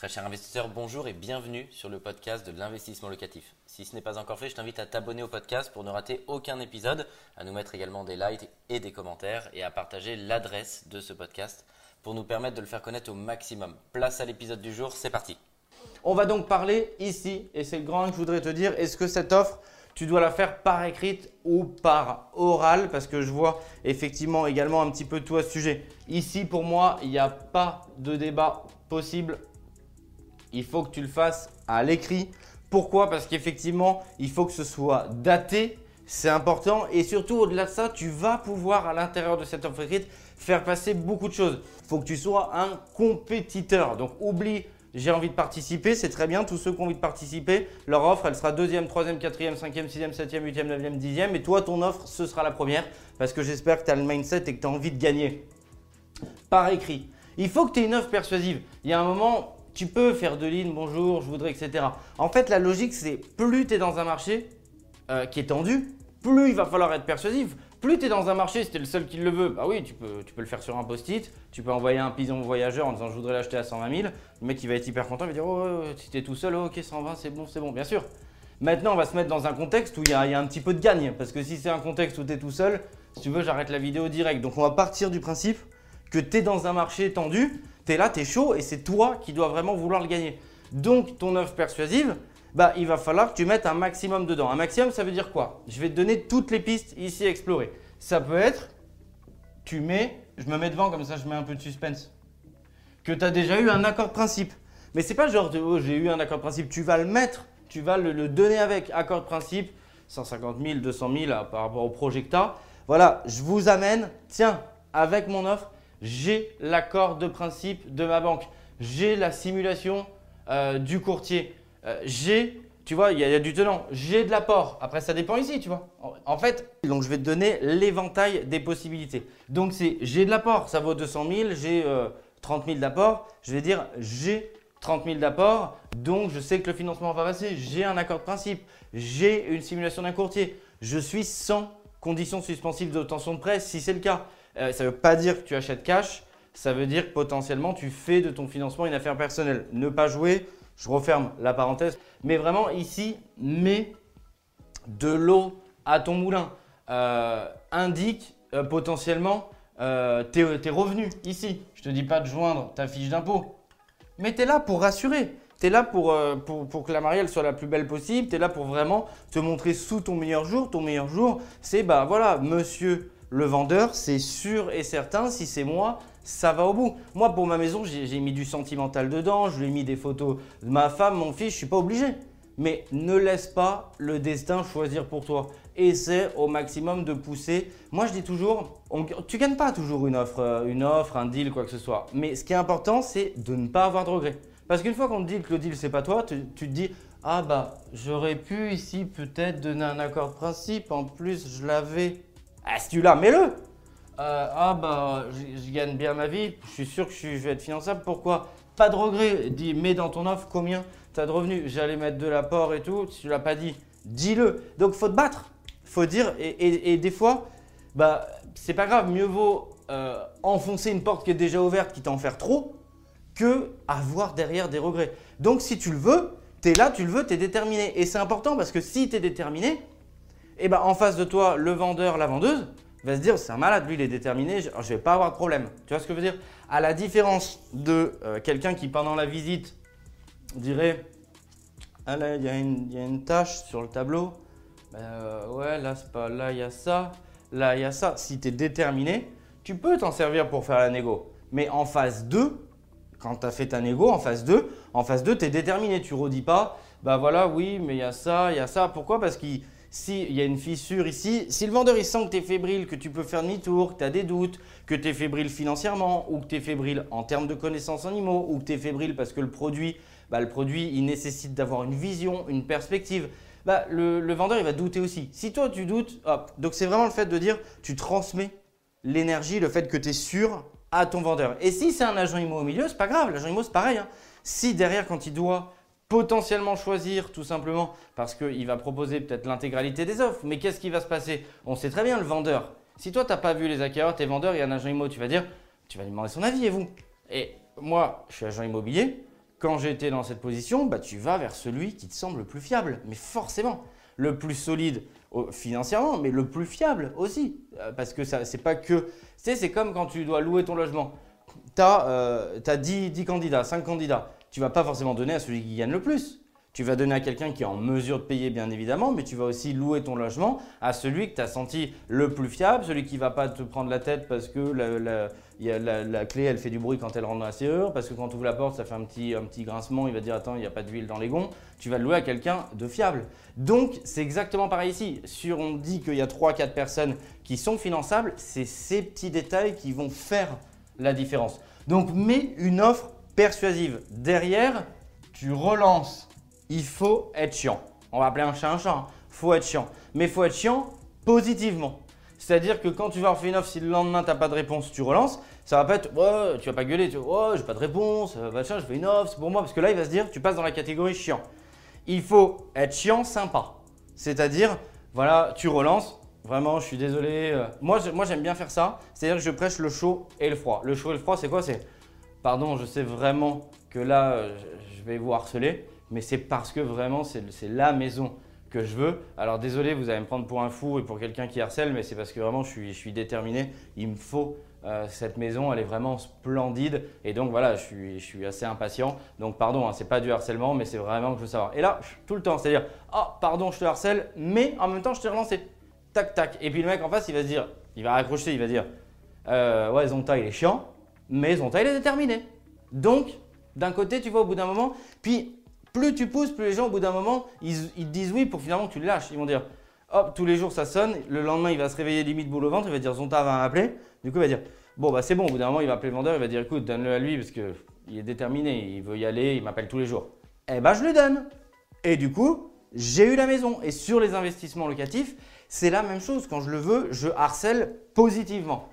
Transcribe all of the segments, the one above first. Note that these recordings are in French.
Très cher investisseur, bonjour et bienvenue sur le podcast de l'investissement locatif. Si ce n'est pas encore fait, je t'invite à t'abonner au podcast pour ne rater aucun épisode, à nous mettre également des likes et des commentaires et à partager l'adresse de ce podcast pour nous permettre de le faire connaître au maximum. Place à l'épisode du jour, c'est parti. On va donc parler ici, et c'est le grand que je voudrais te dire, est-ce que cette offre, tu dois la faire par écrite ou par oral? Parce que je vois effectivement également un petit peu tout à ce sujet. Ici, pour moi, il n'y a pas de débat possible il faut que tu le fasses à l'écrit. Pourquoi? Parce qu'effectivement, il faut que ce soit daté, c'est important. Et surtout, au-delà de ça, tu vas pouvoir à l'intérieur de cette offre écrite faire passer beaucoup de choses. Il faut que tu sois un compétiteur. Donc, oublie j'ai envie de participer, c'est très bien. Tous ceux qui ont envie de participer, leur offre, elle sera deuxième, troisième, quatrième, cinquième, sixième, septième, huitième, neuvième, dixième. Et toi, ton offre, ce sera la première parce que j'espère que tu as le mindset et que tu as envie de gagner. Par écrit. Il faut que tu aies une offre persuasive. Il y a un moment, tu peux faire de lignes, bonjour, je voudrais, etc. En fait, la logique, c'est plus tu es dans un marché euh, qui est tendu, plus il va falloir être persuasif. Plus tu es dans un marché, si tu es le seul qui le veut, bah oui, tu peux, tu peux le faire sur un post-it, tu peux envoyer un pigeon voyageur en disant je voudrais l'acheter à 120 000. Le mec, il va être hyper content, il va dire oh, si tu es tout seul, ok, 120, c'est bon, c'est bon, bien sûr. Maintenant, on va se mettre dans un contexte où il y, a, un petit peu de gagne. Parce que si c'est un contexte où tu es tout seul, si tu veux, j'arrête la vidéo direct. Donc, on va partir du principe que tu es dans un marché tendu, tu es là, tu es chaud et c'est toi qui dois vraiment vouloir le gagner. Donc ton offre persuasive, bah, il va falloir que tu mettes un maximum dedans. Un maximum, ça veut dire quoi? Je vais te donner toutes les pistes ici à explorer. Ça peut être, tu mets, je me mets devant comme ça, je mets un peu de suspense. Que tu as déjà eu un accord de principe. Mais c'est pas genre, oh, j'ai eu un accord de principe. Tu vas le mettre, tu vas le, donner avec accord de principe, 150 000, 200 000 par rapport au as. Voilà, je vous amène, tiens, avec mon offre, j'ai l'accord de principe de ma banque, j'ai la simulation euh, du courtier, euh, j'ai, tu vois, il y, a du tenant, j'ai de l'apport. Après, ça dépend ici, tu vois. En, fait, donc je vais te donner l'éventail des possibilités. Donc c'est j'ai de l'apport, ça vaut 200 000, j'ai 30 000 d'apport. Je vais dire j'ai 30 000 d'apport, donc je sais que le financement va passer, j'ai un accord de principe, j'ai une simulation d'un courtier, je suis sans conditions suspensives d'obtention de prêt si c'est le cas. Euh, ça ne veut pas dire que tu achètes cash, ça veut dire que potentiellement tu fais de ton financement une affaire personnelle. Ne pas jouer, je referme la parenthèse, mais vraiment ici, mets de l'eau à ton moulin. Euh, indique euh, potentiellement tes, revenus ici. Je ne te dis pas de joindre ta fiche d'impôt, mais tu es là pour rassurer. Tu es là pour, pour, que la marielle soit la plus belle possible. Tu es là pour vraiment te montrer sous ton meilleur jour. Ton meilleur jour, c'est bah voilà, monsieur le vendeur, c'est sûr et certain, si c'est moi, ça va au bout. Moi, pour ma maison, j'ai mis du sentimental dedans, je lui ai mis des photos de ma femme, mon fils, je suis pas obligé. Mais ne laisse pas le destin choisir pour toi. Essaie au maximum de pousser. Moi, je dis toujours, tu gagnes pas toujours une offre, euh, une offre, un deal, quoi que ce soit. Mais ce qui est important, c'est de ne pas avoir de regrets. Parce qu'une fois qu'on te dit que le deal c'est pas toi, tu, tu te dis ah bah j'aurais pu ici peut-être donner un accord de principe. En plus, je l'avais ah, si tu l'as, mets-le. Euh, ah bah, je, gagne bien ma vie, je suis sûr que je, vais être finançable. Pourquoi? Pas de regret. Dis, mets dans ton offre combien tu as de revenus. J'allais mettre de l'apport et tout. Si tu l'as pas dit, dis-le. Donc, faut te battre. Faut dire. Et, des fois, bah, c'est pas grave. Mieux vaut euh, enfoncer une porte qui est déjà ouverte, qui t'en faire trop, que avoir derrière des regrets. Donc, si tu le veux, tu es là, tu le veux, tu es déterminé. Et c'est important parce que si tu es déterminé, et eh ben, en face de toi, le vendeur, la vendeuse, va se dire c'est un malade, lui il est déterminé, je ne vais pas avoir de problème. Tu vois ce que je veux dire? À la différence de euh, quelqu'un qui pendant la visite dirait ah il y, a une tâche sur le tableau, ben, euh, ouais là pas là il y a ça, là il y a ça. Si tu es déterminé, tu peux t'en servir pour faire la négo. Mais en phase 2, quand tu as fait ta négo en phase 2, en phase 2 tu es déterminé, tu redis pas bah voilà oui mais il y a ça, il y a ça. Pourquoi? Parce qu'il s'il y a une fissure ici, si le vendeur il sent que tu es fébrile, que tu peux faire demi-tour, que tu as des doutes, que tu es fébrile financièrement, ou que tu es fébrile en termes de connaissances animaux, ou que tu es fébrile parce que le produit, bah, le produit il nécessite d'avoir une vision, une perspective, bah, le, vendeur il va douter aussi. Si toi tu doutes, hop. Donc c'est vraiment le fait de dire tu transmets l'énergie, le fait que tu es sûr à ton vendeur. Et si c'est un agent immo au milieu, c'est pas grave, l'agent immo c'est pareil. Hein. Si derrière quand il doit potentiellement choisir tout simplement parce qu'il va proposer peut-être l'intégralité des offres. Mais qu'est-ce qui va se passer? On sait très bien le vendeur. Si toi, tu n'as pas vu les acquéreurs, tu es vendeur, il y a un agent immo, tu vas dire, tu vas lui demander son avis et vous? Et moi, je suis agent immobilier. quand j'étais dans cette position, bah, tu vas vers celui qui te semble le plus fiable. Mais forcément, le plus solide financièrement, mais le plus fiable aussi. Euh, parce que ça, c'est pas que. Tu sais, c'est comme quand tu dois louer ton logement. Tu as, 10, 10 candidats, 5 candidats. Tu vas pas forcément donner à celui qui gagne le plus. Tu vas donner à quelqu'un qui est en mesure de payer, bien évidemment, mais tu vas aussi louer ton logement à celui que tu as senti le plus fiable, celui qui va pas te prendre la tête parce que la, clé, elle fait du bruit quand elle rentre dans la serrure, parce que quand tu ouvres la porte, ça fait un petit, un petit grincement, il va dire Attends, il n'y a pas d'huile dans les gonds. Tu vas louer à quelqu'un de fiable. Donc, c'est exactement pareil ici. Sur, on dit qu'il y a 3-4 personnes qui sont finançables, c'est ces petits détails qui vont faire la différence. Donc, mets une offre persuasive. Derrière, tu relances il faut être chiant. On va appeler un chat un chat. Hein. faut être chiant. Mais faut être chiant positivement. C'est-à-dire que quand tu vas refaire une offre, si le lendemain tu n'as pas de réponse, tu relances, ça va pas être ouais, tu vas pas gueuler, tu vas j'ai pas de réponse, euh, machin, je fais une offre, c'est pour moi. Parce que là, il va se dire tu passes dans la catégorie chiant. Il faut être chiant sympa. C'est-à-dire, voilà, tu relances, Vraiment, je suis désolé. Euh. Moi, j'aime bien faire ça. C'est-à-dire que je prêche le chaud et le froid. Le chaud et le froid, c'est quoi? C'est, pardon, je sais vraiment que là, euh, je vais vous harceler mais c'est parce que vraiment c'est la maison que je veux. Alors désolé, vous allez me prendre pour un fou et pour quelqu'un qui harcèle, mais c'est parce que vraiment je suis, je suis déterminé. Il me faut euh, cette maison, elle est vraiment splendide. Et donc voilà, je suis, je suis assez impatient. Donc pardon, hein, c'est pas du harcèlement, mais c'est vraiment que je veux savoir. Et là, tout le temps, c'est-à-dire, oh pardon, je te harcèle, mais en même temps, je t'ai relancé. Tac, tac. Et puis le mec en face, il va se dire, il va raccrocher, il va dire, euh, ouais, Zonta, il est chiant, mais Zonta, il est déterminé. Donc, d'un côté, tu vois, au bout d'un moment, puis plus tu pousses, plus les gens, au bout d'un moment, ils, te disent oui pour finalement que tu le lâches. Ils vont dire, hop, tous les jours ça sonne. Le lendemain, il va se réveiller limite boule au ventre. Il va dire, Zonta va m'appeler. Du coup, il va dire, bon, bah c'est bon. Au bout d'un moment, il va appeler le vendeur. Il va dire, écoute, donne-le à lui parce qu'il est déterminé. Il veut y aller. Il m'appelle tous les jours. Eh ben, je lui donne. Et du coup, j'ai eu la maison. Et sur les investissements locatifs, c'est la même chose. Quand je le veux, je harcèle positivement.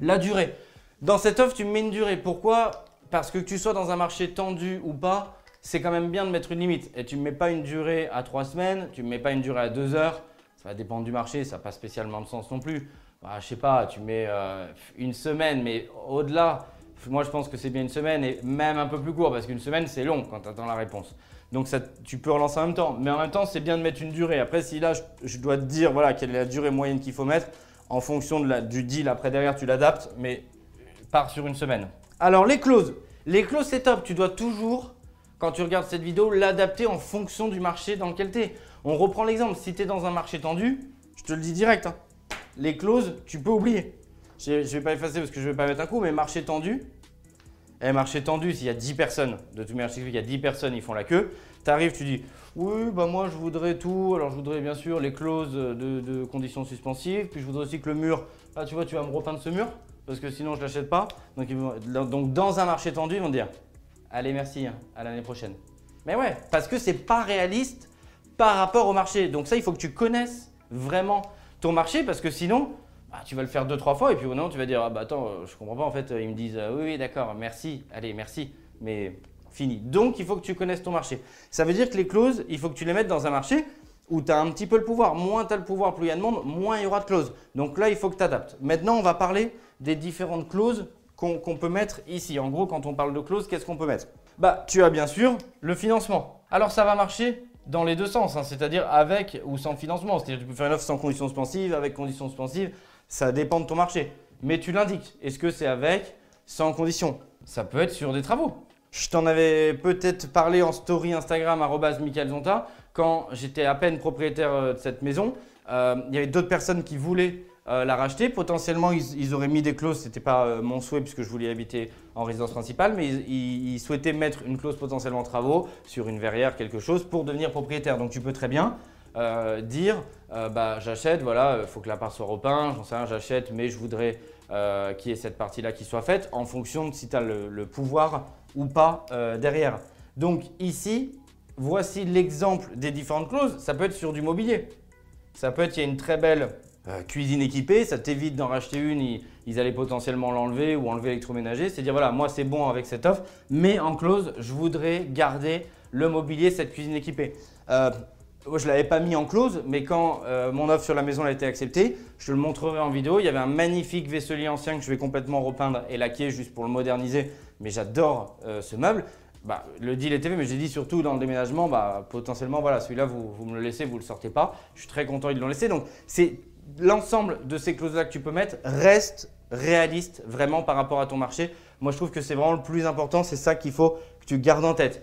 La durée. Dans cette offre, tu me mets une durée. Pourquoi? Parce que tu sois dans un marché tendu ou pas, c'est quand même bien de mettre une limite. Et tu ne mets pas une durée à trois semaines, tu ne mets pas une durée à deux heures. Ça va dépendre du marché, ça n'a pas spécialement de sens non plus. Bah, je sais pas, tu mets euh, une semaine, mais au-delà, moi je pense que c'est bien une semaine et même un peu plus court parce qu'une semaine c'est long quand tu attends la réponse. Donc ça, tu peux relancer en même temps. Mais en même temps, c'est bien de mettre une durée. Après, si là, je, dois te dire voilà, quelle est la durée moyenne qu'il faut mettre, en fonction de la, du deal, après derrière, tu l'adaptes, mais pars sur une semaine. Alors, les clauses. Les clauses, c'est top. Tu dois toujours quand tu regardes cette vidéo, l'adapter en fonction du marché dans lequel tu es. On reprend l'exemple, si tu es dans un marché tendu, je te le dis direct, hein. les clauses, tu peux oublier. Je ne vais pas effacer parce que je ne vais pas mettre un coup, mais marché tendu, eh, marché tendu, s'il y a 10 personnes, de toute manière, il y a 10 personnes, ils font la queue. Tu arrives, tu dis Oui, bah moi je voudrais tout. Alors je voudrais bien sûr les clauses de, conditions suspensives. Puis je voudrais aussi que le mur, ah tu vois, tu vas me repeindre ce mur parce que sinon je ne l'achète pas. Donc, donc dans un marché tendu, ils vont dire Allez, merci, hein, à l'année prochaine. Mais ouais, parce que c'est pas réaliste par rapport au marché. Donc ça, il faut que tu connaisses vraiment ton marché parce que sinon, bah, tu vas le faire deux, trois fois et puis au non, tu vas dire, ah bah attends, euh, je comprends pas en fait. Ils me disent, euh, oui, oui, d'accord, merci, allez, merci, mais fini. Donc il faut que tu connaisses ton marché. Ça veut dire que les clauses, il faut que tu les mettes dans un marché où tu as un petit peu le pouvoir. Moins tu as le pouvoir, plus il y a de monde, moins il y aura de clauses. Donc là, il faut que tu adaptes. Maintenant, on va parler des différentes clauses qu'on peut mettre ici. En gros, quand on parle de clause, qu'est-ce qu'on peut mettre? Bah, tu as bien sûr le financement. Alors, ça va marcher dans les deux sens, hein, c'est-à-dire avec ou sans financement. C'est-à-dire tu peux faire une offre sans conditions suspensives, avec conditions suspensives, ça dépend de ton marché. Mais tu l'indiques. Est-ce que c'est avec, sans conditions Ça peut être sur des travaux. Je t'en avais peut-être parlé en story Instagram, Zonta, quand j'étais à peine propriétaire euh, de cette maison. Euh, il y avait d'autres personnes qui voulaient euh, la racheter. Potentiellement, ils, auraient mis des clauses, ce n'était pas mon souhait puisque je voulais habiter en résidence principale, mais ils, souhaitaient mettre une clause potentiellement travaux sur une verrière, quelque chose, pour devenir propriétaire. Donc tu peux très bien euh, dire, bah, j'achète, voilà, il faut que la part soit repeinte, j'en sais rien, j'achète, mais je voudrais qu'il y ait cette partie-là qui soit faite en fonction de si tu as le, pouvoir ou pas derrière. Donc ici, voici l'exemple des différentes clauses. Ça peut être sur du mobilier. Ça peut être, il y a une très belle euh, cuisine équipée, ça t'évite d'en racheter une, ils, allaient potentiellement l'enlever ou enlever l'électroménager. C'est dire voilà, moi c'est bon avec cette offre, mais en clause, je voudrais garder le mobilier, cette cuisine équipée. Euh, je ne l'avais pas mis en clause, mais quand euh, mon offre sur la maison a été acceptée, je te le montrerai en vidéo. Il y avait un magnifique vaisselier ancien que je vais complètement repeindre et laquer juste pour le moderniser, mais j'adore ce meuble. bah, le deal était fait, mais j'ai dit surtout dans le déménagement, bah, potentiellement, voilà, celui-là, vous, vous me le laissez, vous ne le sortez pas. Je suis très content, ils l'ont laissé. Donc, c'est l'ensemble de ces clauses-là que tu peux mettre reste réaliste vraiment par rapport à ton marché. Moi, je trouve que c'est vraiment le plus important. C'est ça qu'il faut que tu gardes en tête.